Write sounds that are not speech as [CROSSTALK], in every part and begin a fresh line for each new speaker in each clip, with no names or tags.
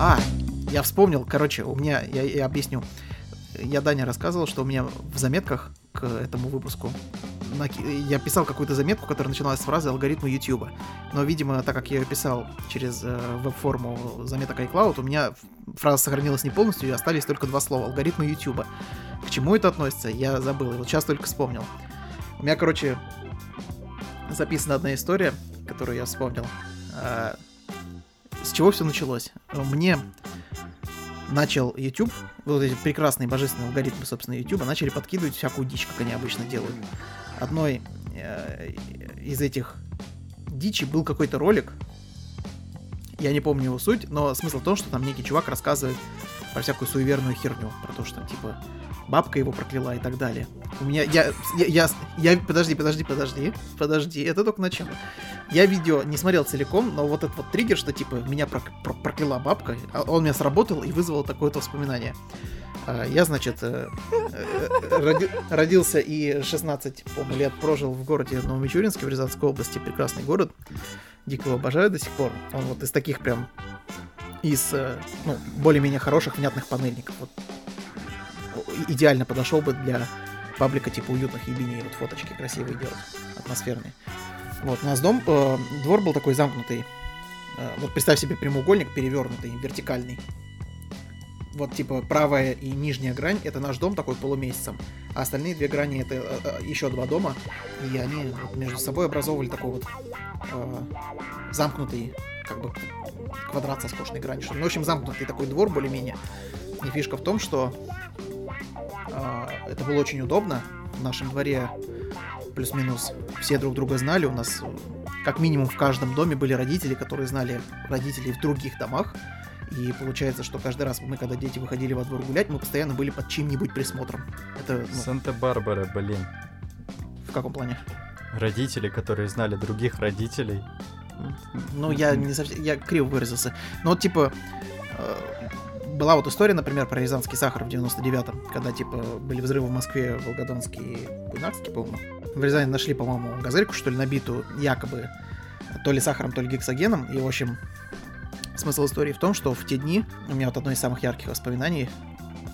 А, я вспомнил, короче, у меня, я, я объясню. Я Даня рассказывал, что у меня в заметках к этому выпуску я писал какую-то заметку, которая начиналась с фразы алгоритмы YouTube. Но, видимо, так как я ее писал через э, веб-форму заметок iCloud, у меня фраза сохранилась не полностью, и остались только два слова. Алгоритмы YouTube. К чему это относится, я забыл. И вот сейчас только вспомнил. У меня, короче, записана одна история, которую я вспомнил. С чего все началось? Мне начал YouTube, вот эти прекрасные божественные алгоритмы, собственно, YouTube, начали подкидывать всякую дичь, как они обычно делают. Одной э, из этих дичи был какой-то ролик, я не помню его суть, но смысл в том, что там некий чувак рассказывает про всякую суеверную херню, про то, что, типа, бабка его прокляла и так далее. У меня, я, я, я, я, подожди, подожди, подожди, подожди, это только начало. Я видео не смотрел целиком, но вот этот вот триггер, что типа меня прок, прок, прокляла бабка, а он меня сработал и вызвал такое-то воспоминание. А, я, значит, э, э, роди, родился и 16, по лет прожил в городе Новомичуринске в Рязанской области, прекрасный город. Дико его обожаю до сих пор. Он вот из таких прям из э, ну, более-менее хороших, внятных панельников. Вот идеально подошел бы для паблика типа уютных ебеней, вот фоточки красивые делать, атмосферные. Вот, у нас дом, э, двор был такой замкнутый. Э, вот представь себе прямоугольник перевернутый, вертикальный. Вот типа правая и нижняя грань это наш дом такой полумесяцем, а остальные две грани это э, э, еще два дома, и они вот между собой образовывали такой вот э, замкнутый как бы квадрат со скошенной гранью. Ну, в общем, замкнутый такой двор более-менее. И фишка в том, что это было очень удобно. В нашем дворе плюс-минус все друг друга знали. У нас как минимум в каждом доме были родители, которые знали родителей в других домах. И получается, что каждый раз мы, когда дети выходили во двор гулять, мы постоянно были под чьим-нибудь присмотром. Это,
ну... Санта-Барбара, блин.
В каком плане?
Родители, которые знали других родителей.
Ну, я не совсем... Я криво выразился. Но типа, э, была вот история, например, про Рязанский сахар в 99-м, когда, типа, были взрывы в Москве, Волгодонске и Буйнакске, по-моему. В Рязани нашли, по-моему, газельку, что ли, набитую, якобы, то ли сахаром, то ли гексогеном. И, в общем, смысл истории в том, что в те дни, у меня вот одно из самых ярких воспоминаний,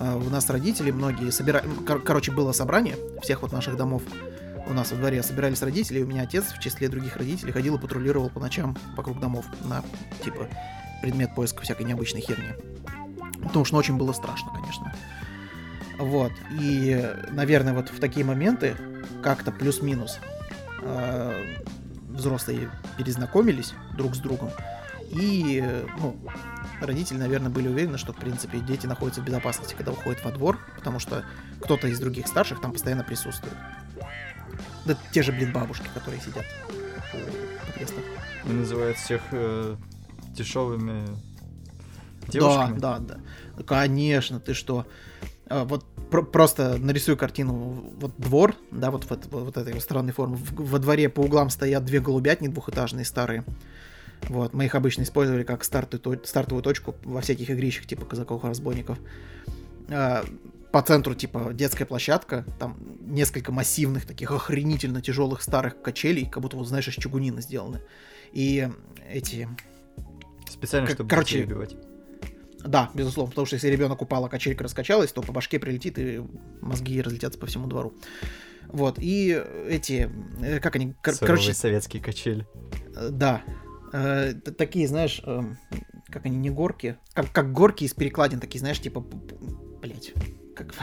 э, у нас родители многие собирали... Кор- короче, было собрание всех вот наших домов, у нас во дворе собирались родители, и у меня отец в числе других родителей ходил и патрулировал по ночам вокруг домов на, типа, предмет поиска всякой необычной херни. Потому что ну, очень было страшно, конечно. Вот. И, наверное, вот в такие моменты как-то плюс-минус э, взрослые перезнакомились друг с другом. И, ну, родители, наверное, были уверены, что, в принципе, дети находятся в безопасности, когда уходят во двор, потому что кто-то из других старших там постоянно присутствует. Да те же, блин, бабушки, которые сидят у
подъездов. Называют всех э, дешевыми девушками?
Да, да, да. Конечно, ты что? А, вот про- просто нарисую картину. Вот двор, да, вот, вот, вот этой странной формы. Во дворе по углам стоят две голубятни двухэтажные старые. Вот, мы их обычно использовали как стартовую, стартовую точку во всяких игрищах, типа казаков-разбойников. А, по центру, типа, детская площадка, там несколько массивных, таких охренительно тяжелых старых качелей, как будто, вот, знаешь, из чугунина сделаны. И эти...
Специально, чтобы короче, убивать.
Да, безусловно, потому что если ребенок упал, а качелька раскачалась, то по башке прилетит, и мозги разлетятся по всему двору. Вот, и эти, э, как они,
кор- короче... советские качели.
Э, да, э, такие, знаешь, э, как они, не горки, как, как горки из перекладин, такие, знаешь, типа, блять, как...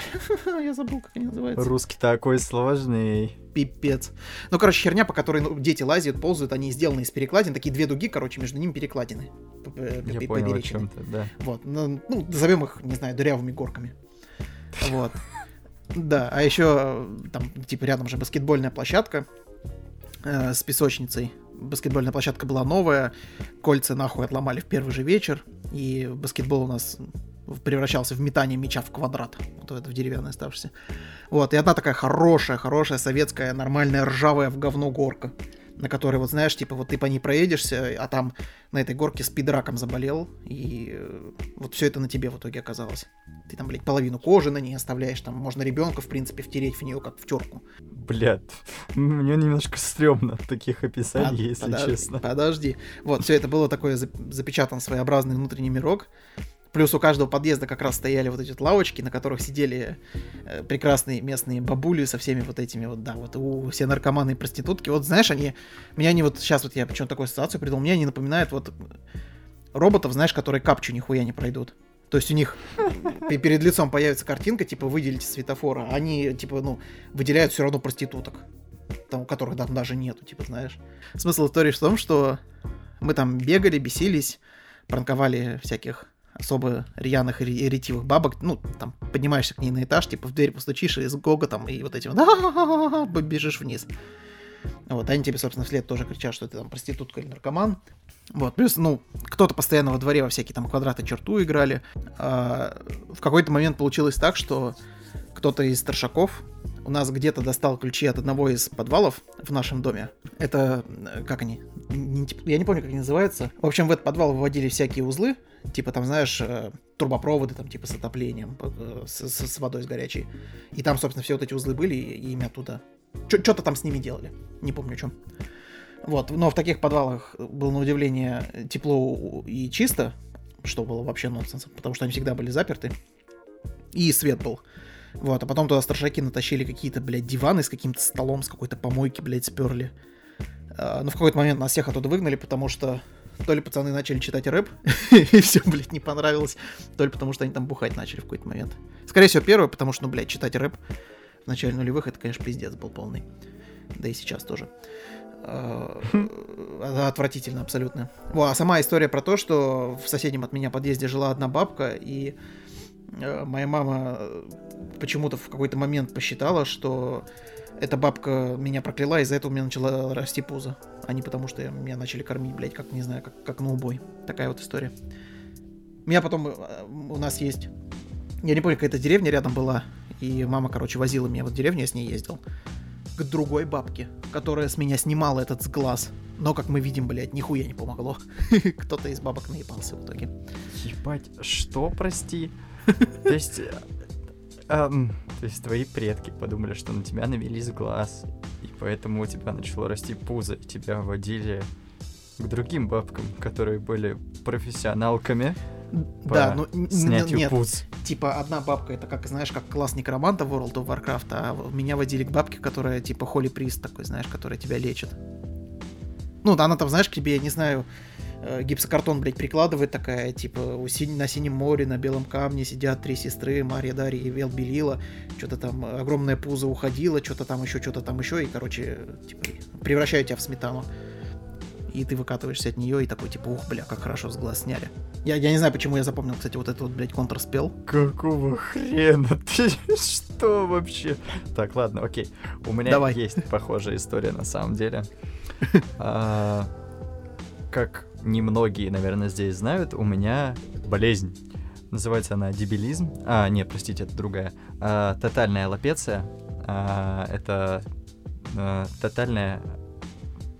[LAUGHS] Я забыл, как они называются.
Русский такой сложный.
Пипец. Ну, короче, херня, по которой ну, дети лазят, ползают, они сделаны из перекладин. Такие две дуги, короче, между ними перекладины.
Я понял о чем-то, да.
Вот. Ну, ну, назовем их, не знаю, дырявыми горками. Вот. Да, а еще там, типа, рядом же баскетбольная площадка э, с песочницей. Баскетбольная площадка была новая, кольца нахуй отломали в первый же вечер, и баскетбол у нас превращался в метание мяча в квадрат, вот это в деревянный оставшийся. Вот, и одна такая хорошая, хорошая советская, нормальная, ржавая в говно горка, на которой, вот знаешь, типа, вот ты по ней проедешься, а там на этой горке спидраком заболел, и э, вот все это на тебе в итоге оказалось. Ты там, блядь, половину кожи на ней оставляешь, там можно ребенка, в принципе, втереть в нее, как в терку.
Блядь, [LAUGHS] мне немножко стрёмно таких описаний, Под, если
подожди,
честно.
Подожди. Вот, все это было такое запечатан своеобразный внутренний мирок, Плюс у каждого подъезда как раз стояли вот эти вот лавочки, на которых сидели э, прекрасные местные бабули со всеми вот этими вот, да, вот у, все наркоманы и проститутки. Вот знаешь, они, меня они вот, сейчас вот я почему-то такую ситуацию придумал, мне они напоминают вот роботов, знаешь, которые капчу нихуя не пройдут. То есть у них [LAUGHS] перед лицом появится картинка, типа, выделите светофора, они, типа, ну, выделяют все равно проституток, там, у которых там даже нету, типа, знаешь. Смысл истории в том, что мы там бегали, бесились, пранковали всяких особо рьяных и ретивых бабок, ну, там, поднимаешься к ней на этаж, типа, в дверь постучишь, и с гоготом, и вот этим вот бежишь вниз. Вот, они тебе, собственно, вслед тоже кричат, что ты там проститутка или наркоман. Вот, плюс, ну, кто-то постоянно во дворе во всякие там квадраты черту играли. А, в какой-то момент получилось так, что кто-то из старшаков у нас где-то достал ключи от одного из подвалов в нашем доме. Это, как они? Я не помню, как они называются. В общем, в этот подвал выводили всякие узлы, типа там, знаешь, э, трубопроводы, там, типа с отоплением, э, с, с водой с горячей. И там, собственно, все вот эти узлы были, и ими оттуда... Что-то там с ними делали. Не помню, о чем. Вот, но в таких подвалах было на удивление тепло и чисто, что было вообще нонсенсом, потому что они всегда были заперты. И свет был. Вот, а потом туда старшаки натащили какие-то, блядь, диваны с каким-то столом, с какой-то помойки, блядь, сперли. А, но в какой-то момент нас всех оттуда выгнали, потому что то ли пацаны начали читать рэп, [LAUGHS] и все, блядь, не понравилось, то ли потому что они там бухать начали в какой-то момент. Скорее всего, первое, потому что, ну, блядь, читать рэп в начале нулевых, это, конечно, пиздец был полный. Да и сейчас тоже. Э, отвратительно абсолютно. Во, а сама история про то, что в соседнем от меня подъезде жила одна бабка, и моя мама э, почему-то в какой-то момент посчитала, что эта бабка меня прокляла, из-за этого у меня начала расти пузо. А не потому, что меня начали кормить, блядь, как, не знаю, как, как на убой. Такая вот история. Меня потом, у нас есть... Я не помню, какая-то деревня рядом была, и мама, короче, возила меня в деревню, я с ней ездил к другой бабке, которая с меня снимала этот сглаз. Но, как мы видим, блядь, нихуя не помогло. [LAUGHS] Кто-то из бабок наебался в итоге.
Ебать, что, прости? То есть... Эм, то есть твои предки подумали, что на тебя навелись глаз, и поэтому у тебя начало расти пузо, и тебя водили к другим бабкам, которые были профессионалками
да, ну
снятию
нет,
пуз.
Типа одна бабка, это как, знаешь, как класс некроманта World of Warcraft, а меня водили к бабке, которая типа Холли Прист такой, знаешь, которая тебя лечит. Ну, да, она там, знаешь, к тебе, я не знаю, э, гипсокартон, блядь, прикладывает такая, типа, у синь, на синем море, на белом камне сидят три сестры, Мария, Дарья и Вел Белила, что-то там, огромное пузо уходило, что-то там еще, что-то там еще, и, короче, типа, превращают тебя в сметану и ты выкатываешься от нее и такой, типа, ух, бля, как хорошо с глаз сняли. Я, я не знаю, почему я запомнил, кстати, вот этот вот, блядь, контрспел.
Какого хрена? [LAUGHS] Ты что вообще? Так, ладно, окей. У меня Давай. есть похожая история на самом деле. [LAUGHS] А, как немногие, наверное, здесь знают, у меня болезнь. Называется она дебилизм. А, нет, простите, это другая. А, тотальная лапеция. А, это а, тотальная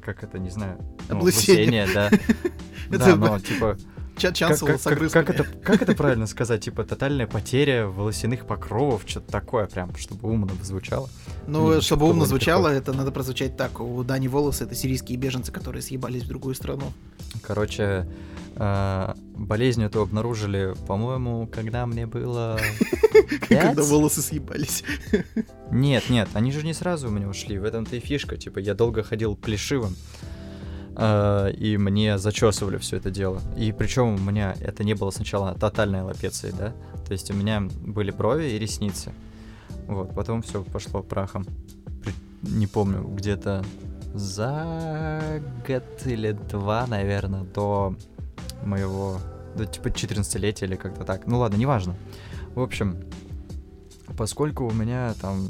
как это, не знаю,
ну, облысение,
да. [LAUGHS] Да, но типа... Как, как, как, это, как это [LAUGHS] правильно сказать? Типа тотальная потеря волосяных покровов, что-то такое прям, чтобы умно звучало.
Ну, чтобы умно звучало, это надо прозвучать так. У Дани волосы — это сирийские беженцы, которые съебались в другую страну.
Короче, э, болезнь эту обнаружили, по-моему, когда мне было... [LAUGHS]
Когда волосы съебались.
Нет, нет, они же не сразу у меня ушли. В этом-то и фишка. Типа, я долго ходил плешивым. Uh, и мне зачесывали все это дело. И причем у меня это не было сначала тотальной лапецией, да. То есть у меня были брови и ресницы. Вот, потом все пошло прахом. Не помню, где-то за год или два, наверное, до моего, до типа 14-летия или как-то так. Ну ладно, неважно. В общем, поскольку у меня там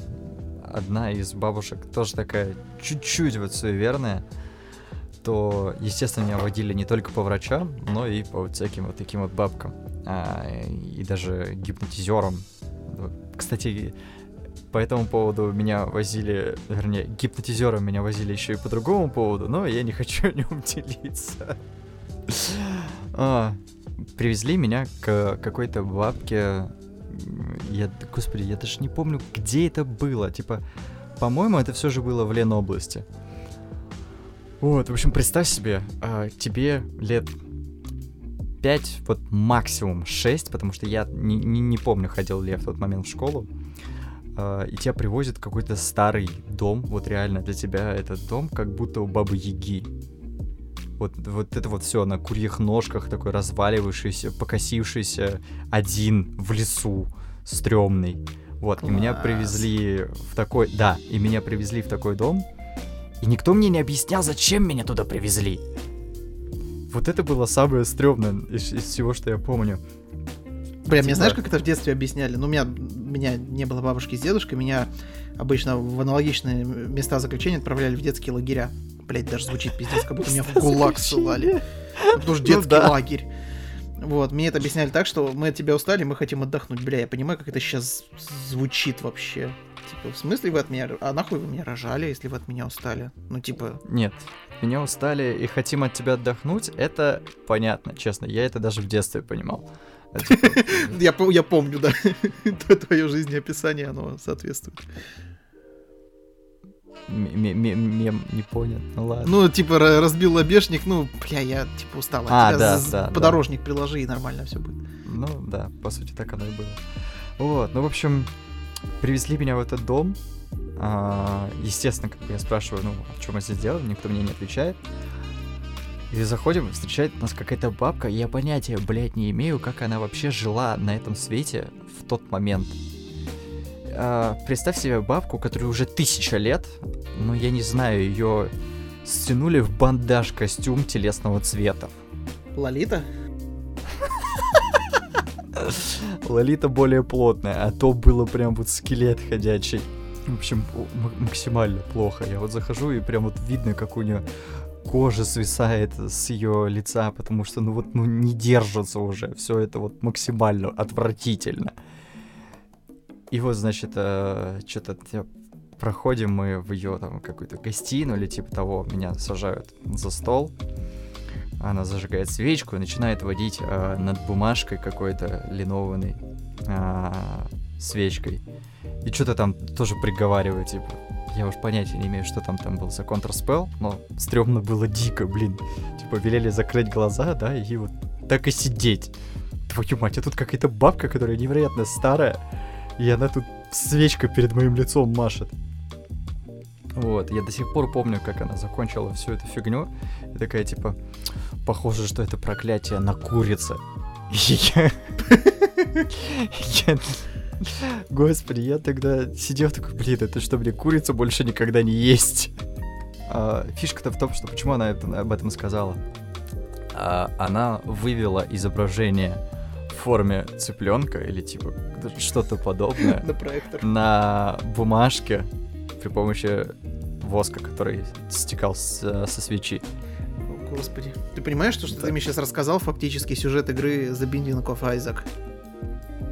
одна из бабушек тоже такая чуть-чуть вот суеверная, то, естественно, меня водили не только по врачам, но и по вот всяким вот таким вот бабкам. А, и даже гипнотизерам. Кстати, по этому поводу меня возили, вернее, гипнотизером меня возили еще и по другому поводу, но я не хочу о нем [LAUGHS] делиться. А, привезли меня к какой-то бабке. Я, господи, я даже не помню, где это было. Типа, по-моему, это все же было в Ленобласти. Вот, в общем, представь себе, а, тебе лет 5, вот максимум 6, потому что я не, не, не помню, ходил ли я в тот момент в школу. Uh, и тебя привозят в какой-то старый дом, вот реально для тебя этот дом как будто у бабы Яги. Вот, вот это вот все на курьих ножках, такой разваливающийся, покосившийся, один в лесу, стрёмный. Вот, Класс. и меня привезли в такой... Да, и меня привезли в такой дом, и никто мне не объяснял, зачем меня туда привезли. Вот это было самое стрёмное из, из всего, что я помню.
Бля, типа... мне знаешь, как это в детстве объясняли? Ну, у меня, меня не было бабушки с дедушкой, меня обычно в аналогичные места заключения отправляли в детские лагеря. Блять, даже звучит пиздец, как будто меня в ГУЛАГ ссылали. Потому что детский ну лагерь. Вот, мне это объясняли так, что мы от тебя устали, мы хотим отдохнуть. Бля, я понимаю, как это сейчас звучит вообще. Типа, в смысле вы от меня... А нахуй вы меня рожали, если вы от меня устали? Ну, типа...
Нет, меня устали и хотим от тебя отдохнуть, это понятно, честно. Я это даже в детстве понимал.
А, типа, [LAUGHS] я, я помню, да. [LAUGHS] Твое жизнеописание, оно соответствует.
Мем не понял, ну ладно.
Ну, типа, разбил лобешник, ну, бля, я, типа, устал.
А, да, да.
Подорожник приложи, и нормально все будет.
Ну, да, по сути, так оно и было. Вот, ну, в общем, привезли меня в этот дом. А, естественно, как я спрашиваю, ну, а что мы здесь делаем, никто мне не отвечает. И заходим, встречает нас какая-то бабка, я понятия, блядь, не имею, как она вообще жила на этом свете в тот момент. А, представь себе бабку, которой уже тысяча лет, но я не знаю, ее стянули в бандаж костюм телесного цвета.
Лолита?
Лолита более плотная, а то было прям вот скелет ходячий. В общем, максимально плохо. Я вот захожу и прям вот видно, как у нее кожа свисает с ее лица, потому что, ну вот, ну не держится уже. Все это вот максимально отвратительно. И вот, значит, э, что-то проходим мы в ее там какую-то гостиную или типа того, меня сажают за стол, она зажигает свечку и начинает водить э, над бумажкой какой-то линованной э, свечкой. И что-то там тоже приговаривает, типа, я уж понятия не имею, что там там был за контрспел, но стрёмно было дико, блин. Типа, велели закрыть глаза, да, и вот так и сидеть. Твою мать, а тут какая-то бабка, которая невероятно старая, и она тут свечкой перед моим лицом машет. Вот, я до сих пор помню, как она закончила всю эту фигню. И такая, типа, похоже, что это проклятие на курице. я... Господи, я тогда сидел такой, блин, это что, мне курица больше никогда не есть? А, фишка-то в том, что почему она это, об этом сказала. А, она вывела изображение форме цыпленка или типа что-то подобное [LAUGHS]
на проектор
на бумажке при помощи воска, который стекал с, со свечи.
Господи. Ты понимаешь, что, что да. ты мне сейчас рассказал фактически сюжет игры The Binding of Isaac?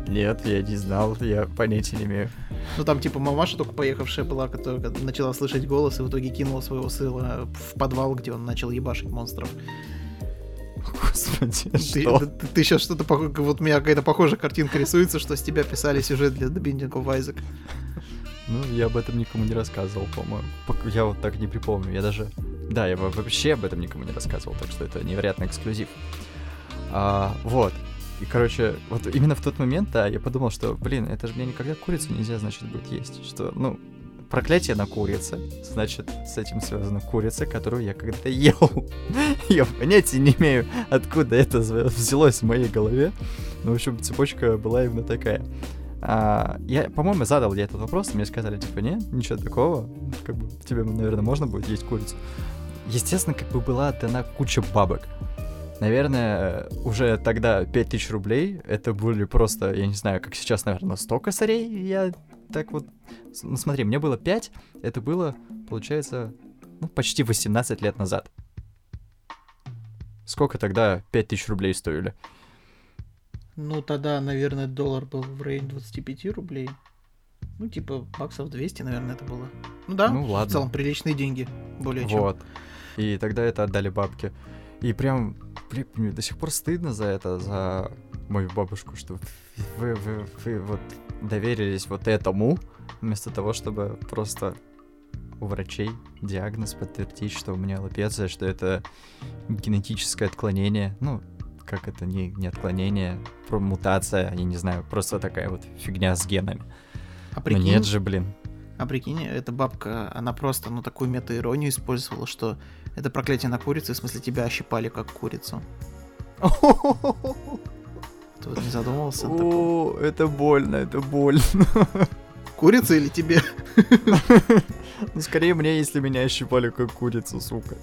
Нет, я не знал, я понятия не имею.
Ну там типа мамаша только поехавшая была, которая начала слышать голос и в итоге кинула своего сына в подвал, где он начал ебашить монстров.
Господи,
ты, что? Ты, ты, ты сейчас что-то похоже, вот у меня какая-то похожая картинка рисуется, что с тебя писали сюжет для The Binding of Isaac.
Ну, я об этом никому не рассказывал, по-моему. Я вот так не припомню. Я даже... Да, я вообще об этом никому не рассказывал, так что это невероятный эксклюзив. А, вот. И, короче, вот именно в тот момент, да, я подумал, что, блин, это же мне никогда курицу нельзя, значит, будет есть. Что, ну, проклятие на курице, значит, с этим связана курица, которую я когда-то ел. [LAUGHS] я понятия не имею, откуда это взялось в моей голове. Ну, в общем, цепочка была именно такая. А, я, по-моему, задал я этот вопрос, мне сказали, типа, не, ничего такого, как бы тебе, наверное, можно будет есть курицу. Естественно, как бы была дана куча бабок. Наверное, уже тогда 5000 рублей, это были просто, я не знаю, как сейчас, наверное, 100 косарей, я так вот... Ну, смотри, мне было 5, это было, получается, ну, почти 18 лет назад. Сколько тогда 5000 рублей стоили?
Ну, тогда, наверное, доллар был в районе 25 рублей. Ну, типа, баксов 200, наверное, это было. Ну да, ну, ладно. в целом приличные деньги, более чем.
Вот. И тогда это отдали бабке. И прям, блин, мне до сих пор стыдно за это, за мою бабушку, что вы, вы, вы вот доверились вот этому, вместо того, чтобы просто у врачей диагноз подтвердить, что у меня лапеция, что это генетическое отклонение. Ну, как это, не, не отклонение, про мутация, я не знаю, просто такая вот фигня с генами.
А
Но
прикинь,
нет же, блин.
а прикинь, эта бабка, она просто, ну, такую мета-иронию использовала, что это проклятие на курице, в смысле, тебя ощипали как курицу. Ты вот не задумывался?
О, это больно, это больно.
Курица или тебе?
Ну, скорее мне, если меня ощипали как курицу, сука.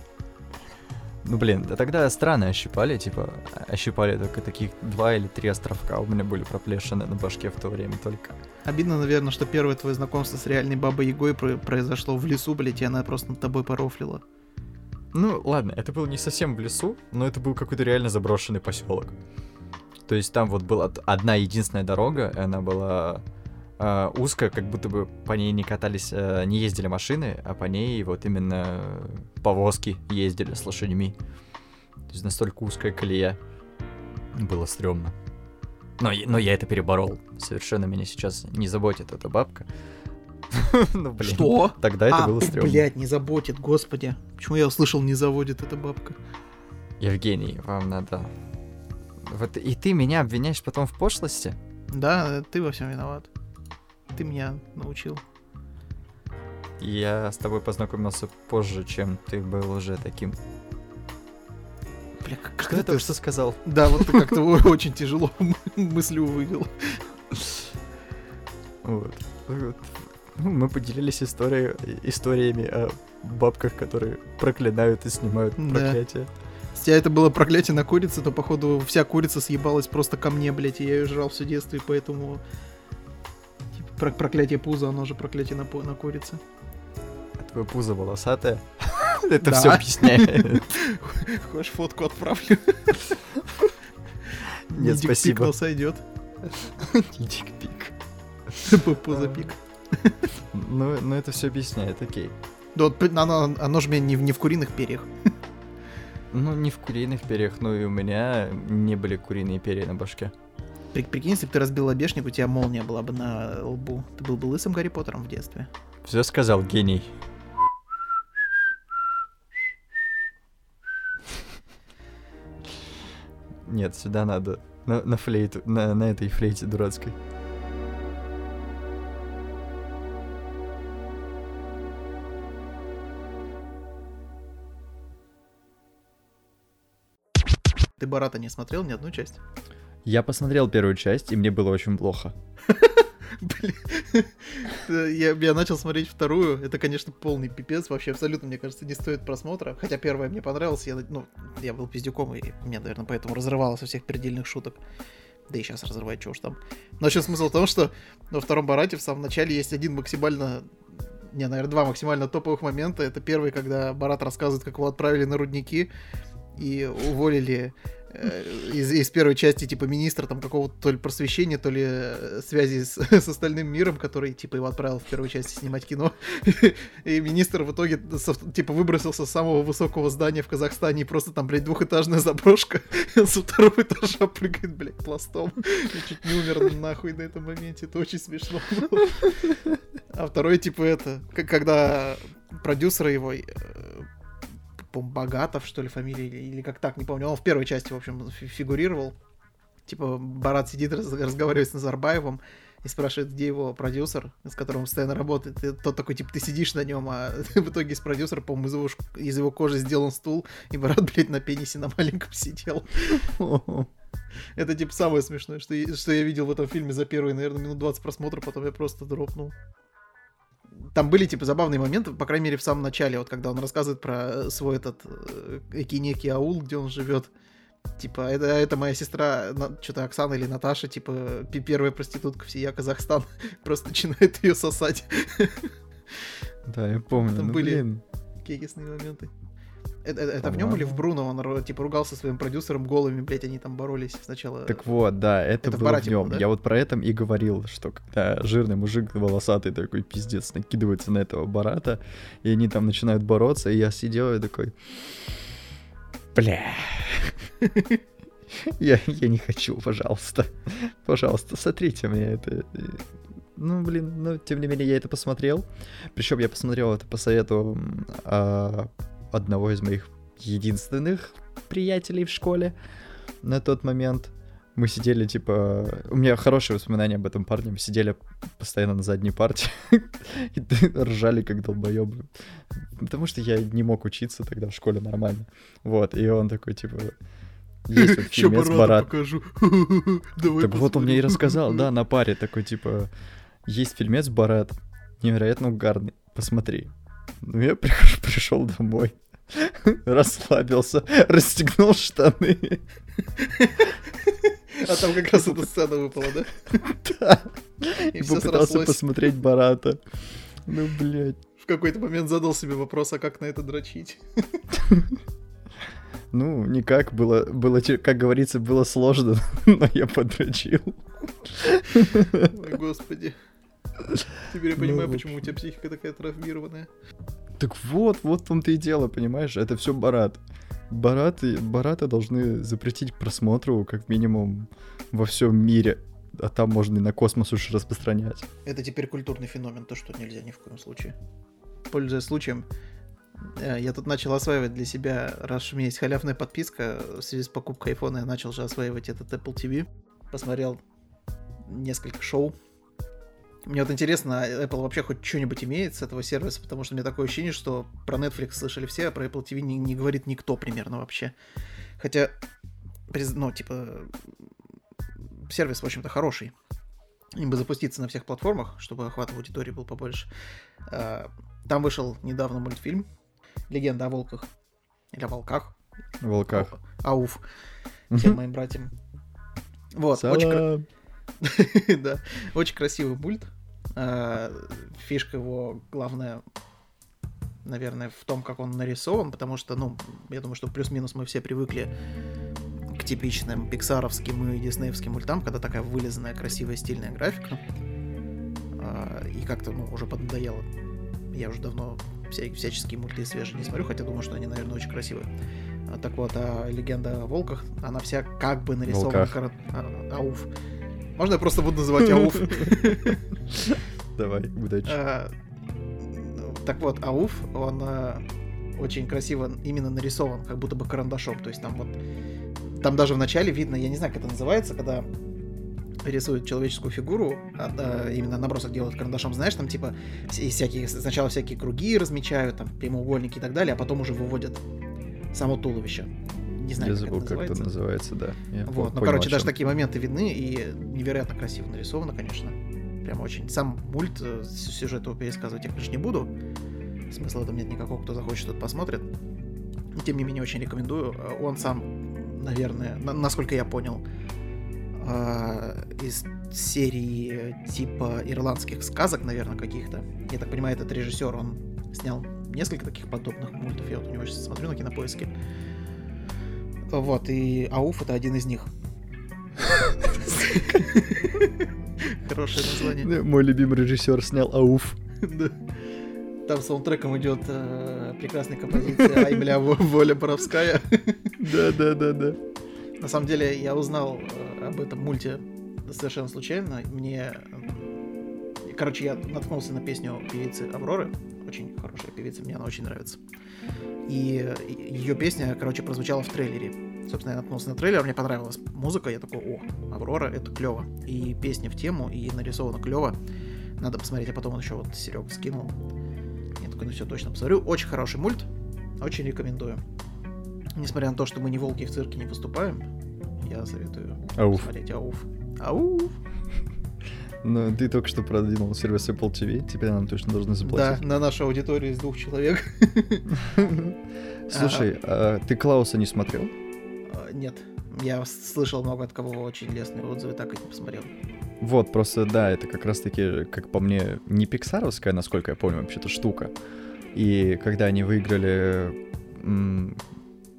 Ну, блин, да тогда странно ощипали, типа, ощипали только таких два или три островка у меня были проплешины на башке в то время только.
Обидно, наверное, что первое твое знакомство с реальной бабой про- произошло в лесу, блядь, и она просто над тобой порофлила.
Ну, ладно, это было не совсем в лесу, но это был какой-то реально заброшенный поселок. То есть там вот была одна единственная дорога, и она была а, узкая, как будто бы по ней не катались, а, не ездили машины, а по ней вот именно э, повозки ездили с лошадьми. То есть настолько узкая колея. Было стрёмно. Но, но я это переборол. Совершенно меня сейчас не заботит эта бабка. [LAUGHS] Ну, блин.
Что?
Тогда это
а,
было стрёмно.
блядь, не заботит, господи. Почему я услышал не заводит эта бабка?
Евгений, вам надо... Вот и ты меня обвиняешь потом в пошлости?
Да, ты во всем виноват. Ты меня научил.
Я с тобой познакомился позже, чем ты был уже таким.
Бля, как,
Что
это-
только что сказал?
Да, вот ты как-то [LAUGHS] очень тяжело мыслью вывел.
Вот. Ну, Мы поделились истории, историями о бабках, которые проклинают и снимают
Да.
проклятие.
Если это было проклятие на курице, то, походу, вся курица съебалась просто ко мне, блядь, и я ее жрал все детство, и поэтому... Типа, про- проклятие пуза, оно же проклятие на, на курице.
А твое пузо волосатое. [LAUGHS] Это все объясняет. [LAUGHS]
Хочешь фотку отправлю? [LAUGHS]
Нет, спасибо.
но сойдет.
Дикпик.
Пузо пик.
Ну, ну это все объясняет, окей.
Да вот оно, оно же меня не, не в куриных перьях.
Ну, не в куриных перьях, но и у меня не были куриные перья на башке.
При- Прикинь, если бы ты разбил лобешник, у тебя молния была бы на лбу. Ты был бы лысым Гарри Поттером в детстве.
Все сказал гений. Нет, сюда надо. На, на флейту, на, на этой флейте дурацкой.
Ты Барата не смотрел ни одну часть?
Я посмотрел первую часть, и мне было очень плохо.
Блин. Я, я начал смотреть вторую. Это, конечно, полный пипец. Вообще, абсолютно, мне кажется, не стоит просмотра. Хотя первая мне понравилась. Я, ну, я был пиздюком, и меня, наверное, поэтому разрывало со всех передельных шуток. Да и сейчас разрывает, чего уж там. Но еще смысл в том, что во втором Барате в самом начале есть один максимально... Не, наверное, два максимально топовых момента. Это первый, когда Барат рассказывает, как его отправили на рудники и уволили э, из, из первой части, типа, министра там какого-то то ли просвещения, то ли э, связи с, [LAUGHS] с остальным миром, который, типа, его отправил в первой части снимать кино. [LAUGHS] И министр в итоге, со- типа, выбросился с самого высокого здания в Казахстане, и просто там, блядь, двухэтажная заброшка. И [LAUGHS] со второго этажа прыгает, блядь, пластом. Я чуть не умер нахуй на этом моменте. Это очень смешно было. А второй, типа, это, когда продюсеры его, э, по-моему, Богатов, что ли, фамилия, или, или как так, не помню. Он в первой части, в общем, фи- фигурировал. Типа, Барат сидит, раз- разговаривает с Назарбаевым и спрашивает, где его продюсер, с которым он постоянно работает. И тот такой, типа, ты сидишь на нем, а [LAUGHS] в итоге из продюсера, по-моему, из его, из его кожи сделан стул, и Барат, блядь, на пенисе на маленьком сидел. [LAUGHS] Это, типа, самое смешное, что, что я видел в этом фильме за первые, наверное, минут 20 просмотра, потом я просто дропнул. Там были, типа, забавные моменты, по крайней мере, в самом начале, вот когда он рассказывает про э, свой этот э, некий аул, где он живет. Типа, это, это моя сестра, что-то Оксана или Наташа, типа, первая проститутка всея Казахстан, [LAUGHS] просто начинает ее сосать.
Да, я помню.
Там
ну,
были-
блин.
Кекисные моменты. Это, это- это в нем или в
По-моему.
Бруно он, типа, ругался своим продюсером голыми, блядь, они там боролись сначала.
Так вот, да, это,
Это в
было в
было,
нем.
да?
Я вот про это и говорил, что когда жирный мужик волосатый такой пиздец накидывается на этого барата, и они там начинают бороться, и я сидел и такой... Бля. [LAUGHS] Я, я не хочу, пожалуйста. Пожалуйста, сотрите мне это. Ну, блин, ну, тем не менее, я это посмотрел. Причем я посмотрел это по совету а, одного из моих единственных приятелей в школе. на тот момент. Мы сидели, типа... У меня хорошие воспоминания об этом парне. Мы сидели постоянно на задней партии [LAUGHS] и ржали как долбоебы. Потому что я не мог учиться тогда в школе нормально. Вот, и он такой, типа... Есть [LAUGHS] вот фильмец Барат.
покажу. [LAUGHS]
так вот он мне и рассказал, да, на паре такой, типа... Есть фильмец Барат. Невероятно угарный. Посмотри. Ну, я пришел домой. [LAUGHS] Расслабился, расстегнул штаны.
А там как раз эта сцена выпала, да?
Да. И попытался посмотреть Барата. Ну, блядь.
В какой-то момент задал себе вопрос, а как на это дрочить? [LAUGHS]
Ну, никак. Было, было, как говорится, было сложно, [LAUGHS] но я подрочил.
Ой, господи. [LAUGHS] Теперь я ну, понимаю, ну, почему у тебя психика такая травмированная.
Так вот, вот в том-то и дело, понимаешь? Это все Барат. Бараты, Барата должны запретить к просмотру, как минимум, во всем мире. А там можно и на космос уж распространять.
Это теперь культурный феномен, то, что нельзя ни в коем случае. Пользуясь случаем, э, я тут начал осваивать для себя, раз у меня есть халявная подписка, в связи с покупкой айфона я начал же осваивать этот Apple TV. Посмотрел несколько шоу мне вот интересно, а Apple вообще хоть что-нибудь имеет с этого сервиса, потому что у меня такое ощущение, что про Netflix слышали все, а про Apple TV не, не говорит никто примерно вообще. Хотя, ну, типа, сервис, в общем-то, хороший. Им бы запуститься на всех платформах, чтобы охват аудитории был побольше. А, там вышел недавно мультфильм «Легенда о волках». Или о волках.
Волках.
Ауф. Всем моим братьям. Вот, очень... [LAUGHS] да, очень красивый мульт. А, фишка его главная, наверное, в том, как он нарисован, потому что, ну, я думаю, что плюс-минус мы все привыкли к типичным пиксаровским и диснеевским мультам, когда такая вылизанная, красивая, стильная графика. А, и как-то, ну, уже поднадоело. Я уже давно вся, всяческие мульты свежие не смотрю, хотя думаю, что они, наверное, очень красивые. А, так вот, а легенда о волках, она вся как бы нарисована... Кар... А, ауф. Можно я просто буду называть Ауф? [LAUGHS]
Давай, удачи. А,
так вот, Ауф, он а, очень красиво именно нарисован, как будто бы карандашом. То есть там вот... Там даже в начале видно, я не знаю, как это называется, когда рисуют человеческую фигуру, а, а, именно набросок делают карандашом, знаешь, там типа всякие, сначала всякие круги размечают, там прямоугольники и так далее, а потом уже выводят само туловище не знаю,
Я забыл, как, это называется, да.
Я вот, ну, короче, даже такие моменты видны, и невероятно красиво нарисовано, конечно. Прям очень. Сам мульт, э, сюжет его пересказывать я, конечно, не буду. Смысла этом нет никакого, кто захочет, тот посмотрит. Тем не менее, очень рекомендую. Э, он сам, наверное, на, насколько я понял, э, из серии типа ирландских сказок, наверное, каких-то. Я так понимаю, этот режиссер, он снял несколько таких подобных мультов. Я вот у него сейчас смотрю на кинопоиске. Вот, и Ауф это один из них. [LAUGHS] Хорошее название.
Мой любимый режиссер снял Ауф.
Там саундтреком идет э, прекрасная композиция Аймля Воля Боровская.
Да, да, да, да.
На самом деле я узнал э, об этом мульте совершенно случайно. Мне, короче, я наткнулся на песню певицы Авроры. Очень хорошая певица, мне она очень нравится. И ее песня, короче, прозвучала в трейлере. Собственно, я наткнулся на трейлер, мне понравилась музыка, я такой, о, Аврора, это клево. И песня в тему, и нарисовано клево. Надо посмотреть, а потом он еще вот Серега скинул. Я такой, ну все, точно посмотрю. Очень хороший мульт, очень рекомендую. Несмотря на то, что мы не волки в цирке не выступаем, я советую Ауф. посмотреть Ауф. Ауф!
Ну, ты только что продвинул сервис Apple TV, теперь нам точно должны заплатить.
Да, на нашу аудиторию из двух человек. [LAUGHS]
Слушай, а ты Клауса не смотрел?
Нет. Я слышал много от кого очень лестные отзывы, так и не посмотрел.
Вот, просто, да, это как раз-таки, как по мне, не пиксаровская, насколько я помню, вообще-то штука. И когда они выиграли м-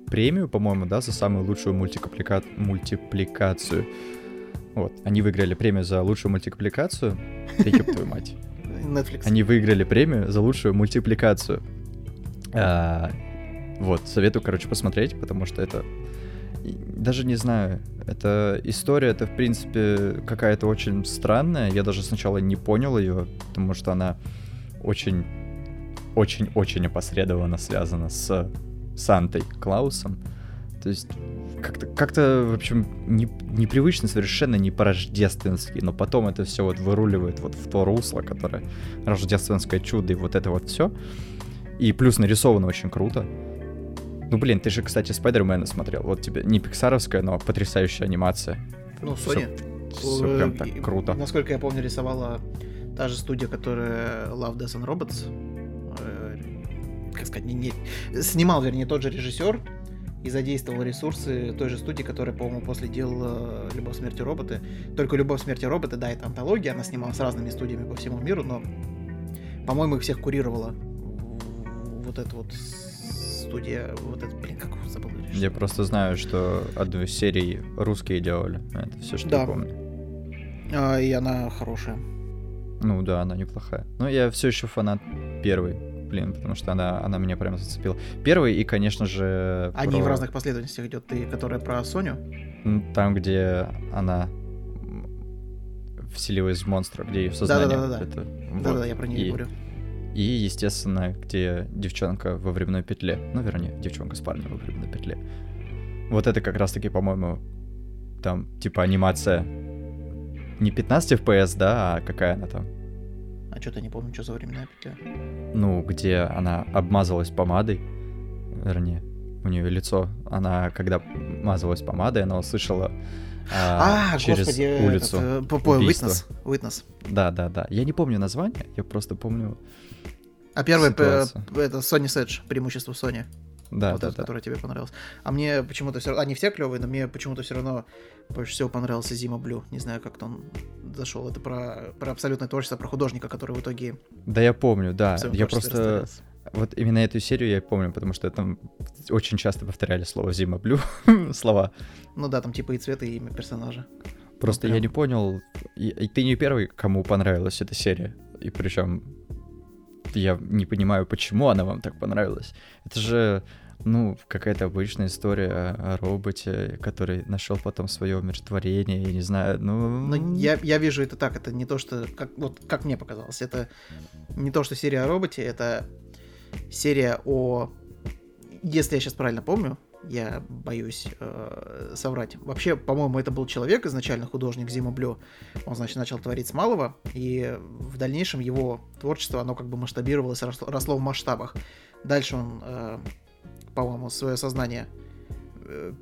премию, по-моему, да, за самую лучшую мультиплика... мультипликацию, вот, они выиграли премию за лучшую мультипликацию. Ёб твою мать. [LAUGHS]
Netflix.
Они выиграли премию за лучшую мультипликацию. А, вот, советую, короче, посмотреть, потому что это... Даже не знаю, эта история, это, в принципе, какая-то очень странная. Я даже сначала не понял ее, потому что она очень, очень-очень опосредованно связана с Сантой Клаусом. То есть как-то, как-то в общем, не, непривычно, совершенно не по-рождественски, но потом это все вот выруливает вот в то русло, которое рождественское чудо и вот это вот все. И плюс нарисовано очень круто. Ну, блин, ты же, кстати, Спайдермена смотрел. Вот тебе не пиксаровская, но потрясающая анимация.
Ну, Sony.
Все прям так круто.
Насколько я помню, рисовала та же студия, которая Love, Death and Robots. Э, как сказать, не, не, снимал, вернее, тот же режиссер и задействовал ресурсы той же студии, которая, по-моему, после делала «Любовь, смерти роботы». Только «Любовь, смерти роботы», да, это антология, она снимала с разными студиями по всему миру, но, по-моему, их всех курировала вот эта вот студия, вот это, блин, как забыл.
Я просто знаю, что одну из серий русские делали. Это все, что да. я помню.
А, и она хорошая.
Ну да, она неплохая. Но я все еще фанат первой, блин, потому что она, она меня прям зацепила. Первый и, конечно же...
Они про... в разных последовательностях идет. Ты, которая про Соню?
Там, где она вселилась в монстра, где ее сознание...
Да-да-да. Да-да-да, вот. я про нее и... говорю.
И, естественно, где девчонка во временной петле. Ну, вернее, девчонка с парнем во временной петле. Вот это как раз-таки, по-моему, там, типа, анимация не 15 FPS, да, а какая она там?
А что-то не помню, что за временная петля.
Ну, где она обмазалась помадой, вернее, у нее лицо, она когда мазалась помадой, она услышала а, а через господи, улицу.
Этот, Witness. Witness.
Да, да, да. Я не помню название, я просто помню.
А первый это Sony Sedge, преимущество Sony.
Да,
вот
да,
этот,
да.
который тебе понравился. А мне почему-то все равно... Они все клевые, но мне почему-то все равно больше всего понравился Зима Блю. Не знаю, как-то он зашел. Это про, про абсолютное творчество, про художника, который в итоге...
Да, я помню, да. Я просто... Вот именно эту серию я помню, потому что там очень часто повторяли слово Зима Блю, [LAUGHS] слова.
Ну да, там типа и цвет, и имя персонажа.
Просто ну, прям... я не понял, и, и ты не первый, кому понравилась эта серия. И причем я не понимаю, почему она вам так понравилась. Это же, ну, какая-то обычная история о, роботе, который нашел потом свое умиротворение, я не знаю, ну...
Но я, я вижу это так, это не то, что, как, вот как мне показалось, это не то, что серия о роботе, это серия о... Если я сейчас правильно помню, я боюсь э, соврать. Вообще, по-моему, это был человек, изначально художник Зима Блю. Он, значит, начал творить с малого, и в дальнейшем его творчество, оно как бы масштабировалось, росло, росло в масштабах. Дальше он, э, по-моему, свое сознание э,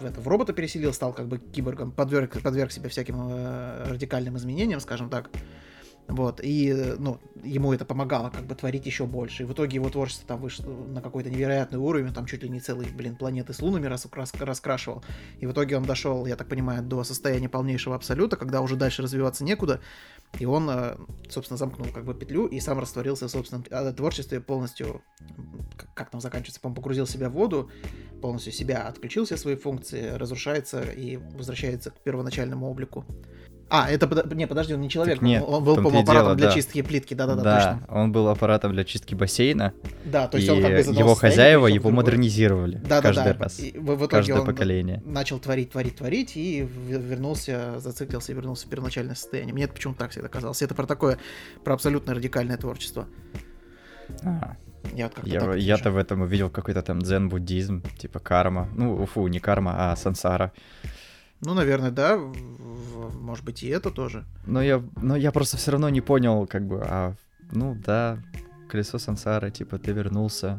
в, это, в робота переселил, стал как бы киборгом, подверг, подверг себя всяким э, радикальным изменениям, скажем так. Вот, и, ну, ему это помогало как бы творить еще больше. И в итоге его творчество там вышло на какой-то невероятный уровень, там чуть ли не целые, блин, планеты с лунами рас, рас, раскрашивал. И в итоге он дошел, я так понимаю, до состояния полнейшего абсолюта, когда уже дальше развиваться некуда. И он, э, собственно, замкнул как бы петлю и сам растворился в собственном э, творчестве полностью, как там заканчивается, по погрузил себя в воду, полностью себя отключил все свои функции, разрушается и возвращается к первоначальному облику. А, это, не, подожди, он не человек,
нет,
он был, по-моему, аппаратом дело, для
да.
чистки плитки, да-да-да,
да, точно. он был аппаратом для чистки бассейна,
да, то есть он как бы
его хозяева его модернизировали
да,
каждый
да, да.
раз,
и в, в итоге
каждое
он
поколение.
начал творить, творить, творить, и вернулся, зациклился и вернулся в первоначальное состояние. Мне это почему-то так всегда казалось. Это про такое, про абсолютно радикальное творчество.
А. Я, вот я, я-то в этом увидел какой-то там дзен-буддизм, типа карма. Ну, фу, не карма, а сансара.
Ну, наверное, да. Может быть, и это тоже.
Но я, но я просто все равно не понял, как бы, а, ну да, колесо сансара, типа, ты вернулся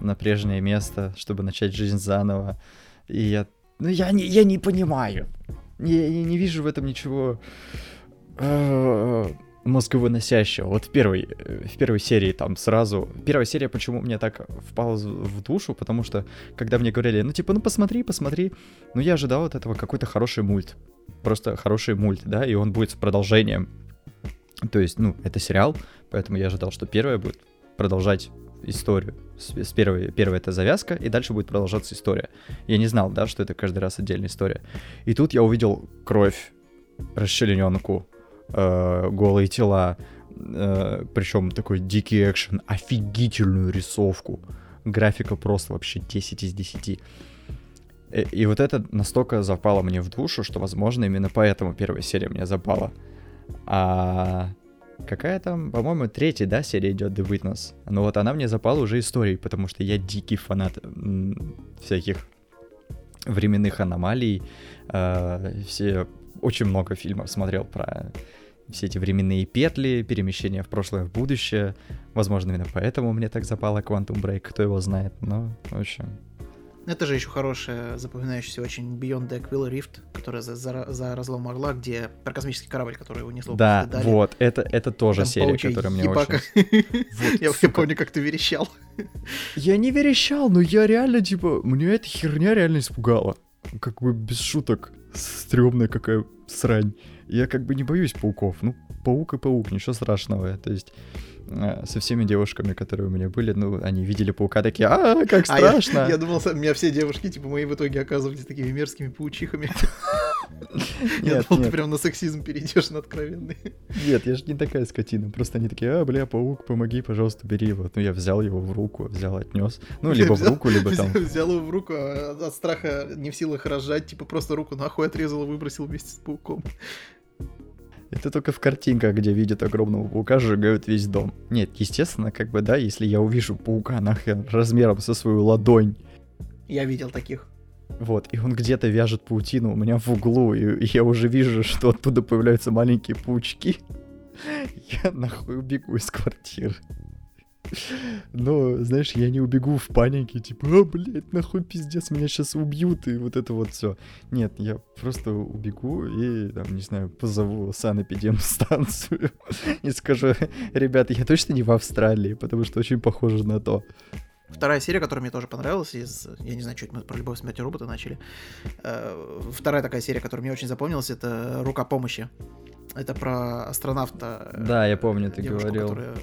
на прежнее место, чтобы начать жизнь заново. И я, ну, я не, я не понимаю. Я, я не вижу в этом ничего э, мозговыносящего. Вот в первой, в первой серии там сразу... Первая серия почему мне так впала в душу, потому что когда мне говорили, ну типа, ну посмотри, посмотри, ну я ожидал от этого какой-то хороший мульт. Просто хороший мульт, да, и он будет с продолжением. То есть, ну, это сериал, поэтому я ожидал, что первое будет продолжать историю. С, с первой, первая это завязка, и дальше будет продолжаться история. Я не знал, да, что это каждый раз отдельная история. И тут я увидел кровь, расчлененку, э, голые тела, э, причем такой дикий экшен, офигительную рисовку. Графика просто вообще 10 из 10. И, э, и вот это настолько запало мне в душу, что, возможно, именно поэтому первая серия мне запала. А какая там, по-моему, третья, да, серия идет The Witness. Но вот она мне запала уже историей, потому что я дикий фанат всяких временных аномалий. Э, все очень много фильмов смотрел про все эти временные петли, перемещения в прошлое, в будущее. Возможно, именно поэтому мне так запало Quantum Break, кто его знает. Но, в общем,
это же еще хорошая, запоминающаяся очень Beyond the Quill Rift, которая за, за, за разлом Орла, где про космический корабль, который унесло.
Да, вот, это, это тоже Там серия, которая мне очень... [LAUGHS]
Вот, я, я помню, как ты верещал.
Я не верещал, но я реально, типа, мне эта херня реально испугала. Как бы без шуток. Стрёмная какая срань. Я как бы не боюсь пауков. Ну, паук и паук, ничего страшного. То есть Э, со всеми девушками, которые у меня были, ну, они видели паука, такие, а, как страшно.
А я, я думал, у меня все девушки, типа, мои в итоге оказывались такими мерзкими паучихами. [LAUGHS] Я думал, ты прям на сексизм перейдешь на откровенный.
Нет, я же не такая скотина. Просто они такие, а, бля, паук, помоги, пожалуйста, бери его. Ну, я взял его в руку, взял, отнес. Ну, либо в руку, либо там. [LAUGHS]
Взял его в руку, а от страха не в силах разжать, типа, просто руку нахуй отрезал и выбросил вместе с пауком.
Это только в картинках, где видят огромного паука, сжигают весь дом. Нет, естественно, как бы, да, если я увижу паука нахрен размером со свою ладонь.
Я видел таких.
Вот, и он где-то вяжет паутину у меня в углу, и, и я уже вижу, что оттуда появляются маленькие паучки. [LAUGHS] Я нахуй убегу из квартиры. Но, знаешь, я не убегу в панике, типа, а, блядь, нахуй пиздец, меня сейчас убьют, и вот это вот все. Нет, я просто убегу и, там, не знаю, позову санэпидемстанцию [LAUGHS] и скажу, ребята, я точно не в Австралии, потому что очень похоже на то.
Вторая серия, которая мне тоже понравилась, из, я не знаю, что это мы про любовь, смерть и робота начали. Э, вторая такая серия, которая мне очень запомнилась, это «Рука помощи». Это про астронавта.
Да, я помню, ты девушку, говорил. Которая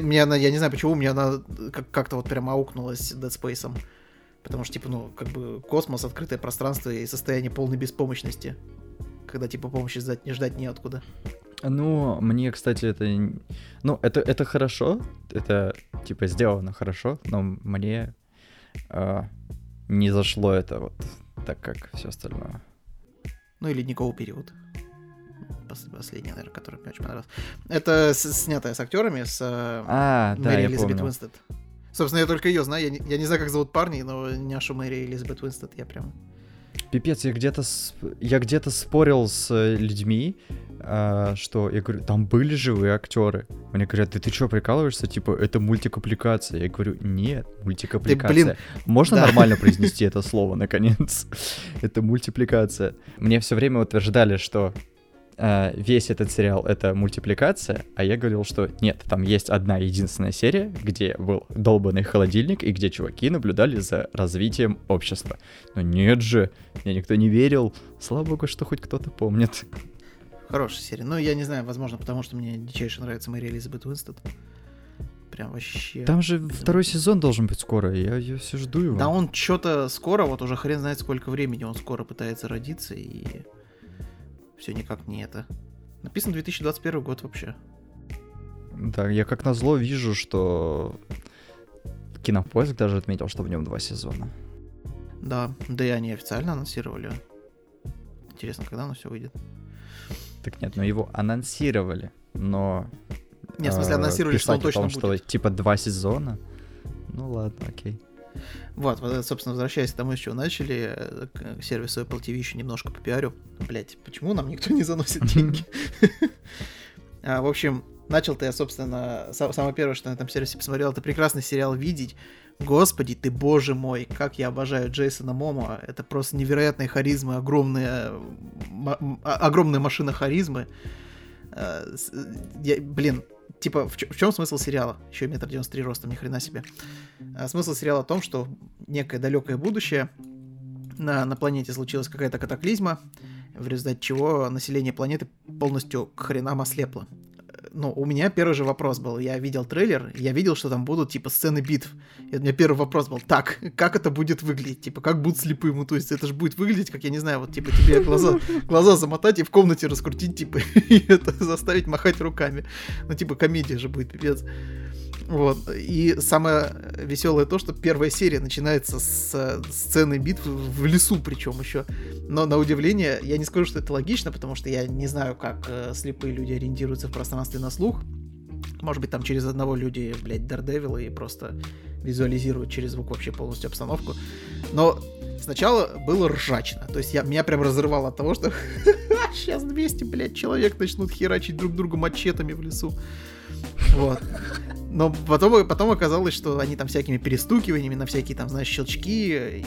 мне она, я не знаю, почему, мне она как- как-то вот прямо аукнулась Dead Space. Потому что, типа, ну, как бы космос, открытое пространство и состояние полной беспомощности. Когда, типа, помощи ждать, не ждать неоткуда.
Ну, мне, кстати, это... Ну, это, это хорошо, это, типа, сделано хорошо, но мне э, не зашло это вот так, как все остальное.
Ну, или никакого период последняя, наверное, которая мне очень понравилась. Это с, снятая с актерами, с э,
а, Мэри да,
Элизабет Уинстед. Собственно, я только ее знаю. Я не, я не знаю, как зовут парней, но няшу Мэри Элизабет Уинстед я прям...
Пипец, я где-то я где-то спорил с э, людьми, а, что я говорю, там были живые актеры. Мне говорят, да ты что, прикалываешься? Типа, это мультикапликация. Я говорю, нет, мультикапликация. Ты, блин, Можно да. нормально [LAUGHS] произнести это слово, наконец? это мультипликация. Мне все время утверждали, что э, весь этот сериал это мультипликация, а я говорил, что нет, там есть одна единственная серия, где был долбанный холодильник и где чуваки наблюдали за развитием общества. Но нет же, мне никто не верил. Слава богу, что хоть кто-то помнит.
Хорошая серия. Ну, я не знаю, возможно, потому что мне дичайше нравится Мэри Элизабет Уинстед. Прям вообще.
Там же второй сезон должен быть скоро, я, я все жду его.
Да он что-то скоро, вот уже хрен знает сколько времени он скоро пытается родиться и все никак не это. Написан 2021 год вообще.
Да, я как назло вижу, что Кинопоиск даже отметил, что в нем два сезона.
Да, да и они официально анонсировали. Интересно, когда оно все выйдет.
Так нет, ну его анонсировали, но...
Нет, в смысле, а, анонсировали, что он точно том, будет. что
типа два сезона. Ну ладно, окей.
Вот, собственно, возвращаясь к тому, с чего начали, э, к сервису Apple TV еще немножко попиарю. Блять, почему нам никто не заносит деньги? [LAUGHS] А, в общем, начал-то я, собственно, самое первое, что на этом сервисе посмотрел, это прекрасный сериал «Видеть». Господи ты, боже мой, как я обожаю Джейсона Момоа. Это просто невероятные харизмы, огромная, а, огромная машина харизмы. А, я, блин, типа, в, в чем смысл сериала? Еще метр девяносто три ростом, ни хрена себе. А, смысл сериала в том, что некое далекое будущее на, на планете случилась какая-то катаклизма, в результате чего население планеты полностью к хренам ослепло ну, у меня первый же вопрос был. Я видел трейлер, я видел, что там будут, типа, сцены битв. И у меня первый вопрос был, так, как это будет выглядеть? Типа, как будут слепым? Ну, то есть, это же будет выглядеть, как, я не знаю, вот, типа, тебе глаза, глаза замотать и в комнате раскрутить, типа, [LAUGHS] и это заставить махать руками. Ну, типа, комедия же будет, пипец. Вот. И самое веселое то, что первая серия начинается с сцены битвы в лесу, причем еще. Но на удивление, я не скажу, что это логично, потому что я не знаю, как э, слепые люди ориентируются в пространстве на слух. Может быть, там через одного люди, блядь, Дардевила и просто визуализирует через звук вообще полностью обстановку. Но сначала было ржачно. То есть я, меня прям разрывало от того, что [LAUGHS] сейчас 200, блядь, человек начнут херачить друг друга мачетами в лесу. Вот. Но потом, потом оказалось, что они там всякими перестукиваниями на всякие там, знаешь, щелчки, э,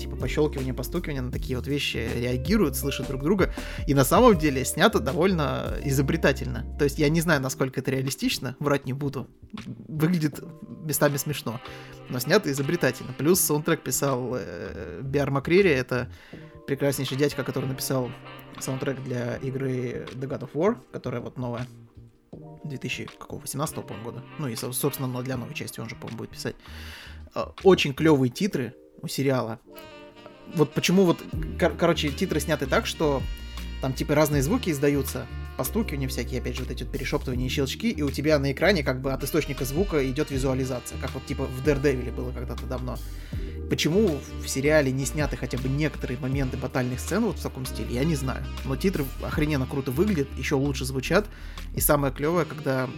типа пощелкивания, постукивания на такие вот вещи реагируют, слышат друг друга. И на самом деле снято довольно изобретательно. То есть я не знаю, насколько это реалистично, врать не буду. Выглядит местами смешно, но снято изобретательно. Плюс саундтрек писал э, Биар Макрири, это прекраснейший дядька, который написал саундтрек для игры The God of War, которая вот новая 2018 по года. Ну и, собственно, для новой части он же, по-моему, будет писать. А, очень клевые титры у сериала. Вот почему вот, кор- короче, титры сняты так, что там типа разные звуки издаются, постукивания всякие, опять же, вот эти вот перешептывания и щелчки, и у тебя на экране как бы от источника звука идет визуализация, как вот типа в Daredevil было когда-то давно. Почему в сериале не сняты хотя бы некоторые моменты батальных сцен вот в таком стиле, я не знаю. Но титры охрененно круто выглядят, еще лучше звучат. И самое клевое, когда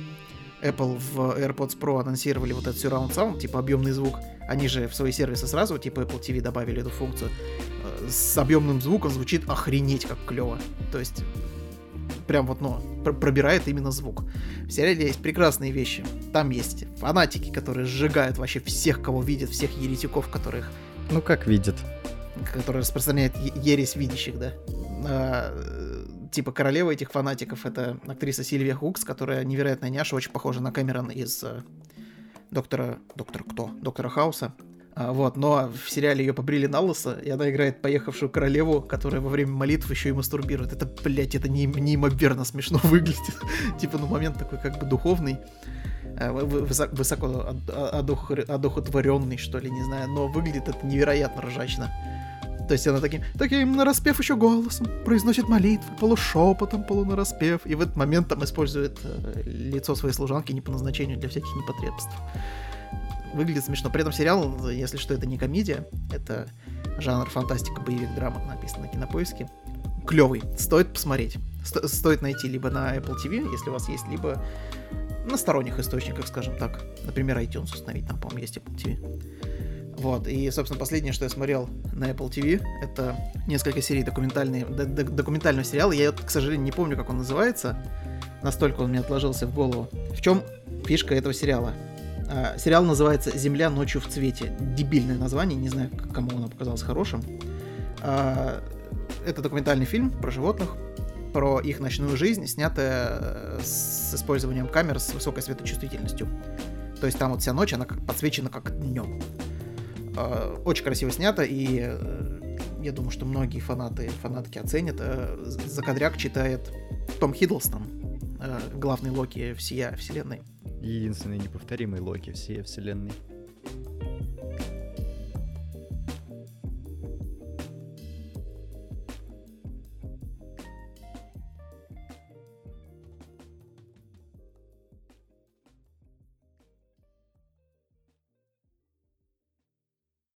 Apple в AirPods Pro анонсировали вот этот surround sound, типа объемный звук, они же в свои сервисы сразу, типа Apple TV добавили эту функцию, э, с объемным звуком звучит охренеть как клево. То есть прям вот, ну, пробирает именно звук. В сериале есть прекрасные вещи. Там есть фанатики, которые сжигают вообще всех, кого видят, всех еретиков, которых...
Ну, как видят.
Которые распространяют ересь видящих, да. А, типа королева этих фанатиков это актриса Сильвия Хукс, которая невероятная няша, очень похожа на Кэмерон из э, доктора... Доктора кто? Доктора Хауса. А, вот, но в сериале ее побрили на лысо, и она играет поехавшую королеву, которая во время молитв еще и мастурбирует. Это, блядь, это не, неимоверно смешно [LAUGHS] выглядит. типа, ну, момент такой как бы духовный, а, высоко одухотворенный, что ли, не знаю, но выглядит это невероятно ржачно. То есть она таким, таким нараспев еще голосом произносит молитвы, полушепотом, полунараспев, и в этот момент там использует э, лицо своей служанки не по назначению для всяких непотребств выглядит смешно. При этом сериал, если что, это не комедия, это жанр фантастика, боевик, драма, написан на кинопоиске. Клевый, стоит посмотреть. Сто- стоит найти либо на Apple TV, если у вас есть, либо на сторонних источниках, скажем так. Например, iTunes установить, там, по-моему, есть Apple TV. Вот, и, собственно, последнее, что я смотрел на Apple TV, это несколько серий документальные, документального сериала. Я, к сожалению, не помню, как он называется. Настолько он мне отложился в голову. В чем фишка этого сериала? А, сериал называется «Земля ночью в цвете». Дебильное название, не знаю, кому оно показалось хорошим. А, это документальный фильм про животных, про их ночную жизнь, снятая э, с использованием камер с высокой светочувствительностью. То есть там вот вся ночь, она как подсвечена как днем. Очень красиво снято, и э, я думаю, что многие фанаты, фанатки оценят. Э, Закадряк читает Том Хиддлстон, главный Локи всея вселенной
единственный неповторимый Локи всей вселенной.